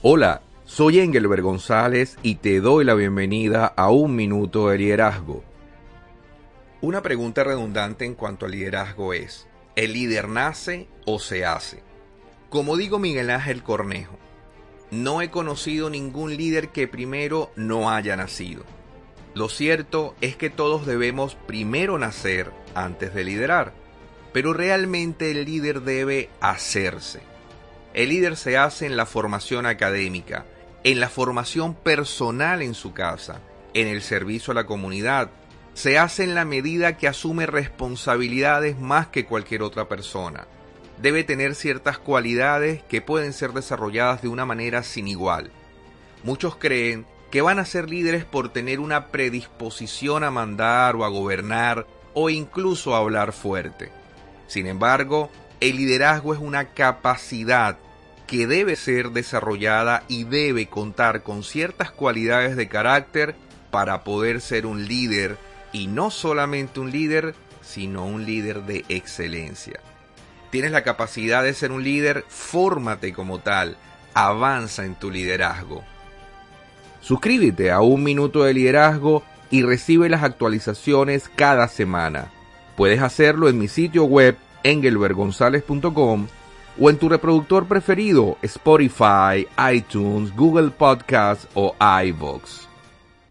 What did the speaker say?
Hola, soy Engelbert González y te doy la bienvenida a Un Minuto de Liderazgo. Una pregunta redundante en cuanto al liderazgo es, ¿el líder nace o se hace? Como digo Miguel Ángel Cornejo, no he conocido ningún líder que primero no haya nacido. Lo cierto es que todos debemos primero nacer antes de liderar, pero realmente el líder debe hacerse. El líder se hace en la formación académica, en la formación personal en su casa, en el servicio a la comunidad. Se hace en la medida que asume responsabilidades más que cualquier otra persona. Debe tener ciertas cualidades que pueden ser desarrolladas de una manera sin igual. Muchos creen que van a ser líderes por tener una predisposición a mandar o a gobernar o incluso a hablar fuerte. Sin embargo, el liderazgo es una capacidad que debe ser desarrollada y debe contar con ciertas cualidades de carácter para poder ser un líder y no solamente un líder, sino un líder de excelencia. Tienes la capacidad de ser un líder, fórmate como tal, avanza en tu liderazgo. Suscríbete a Un Minuto de Liderazgo y recibe las actualizaciones cada semana. Puedes hacerlo en mi sitio web engelbergonzalez.com o en tu reproductor preferido, Spotify, iTunes, Google Podcasts o iVoox.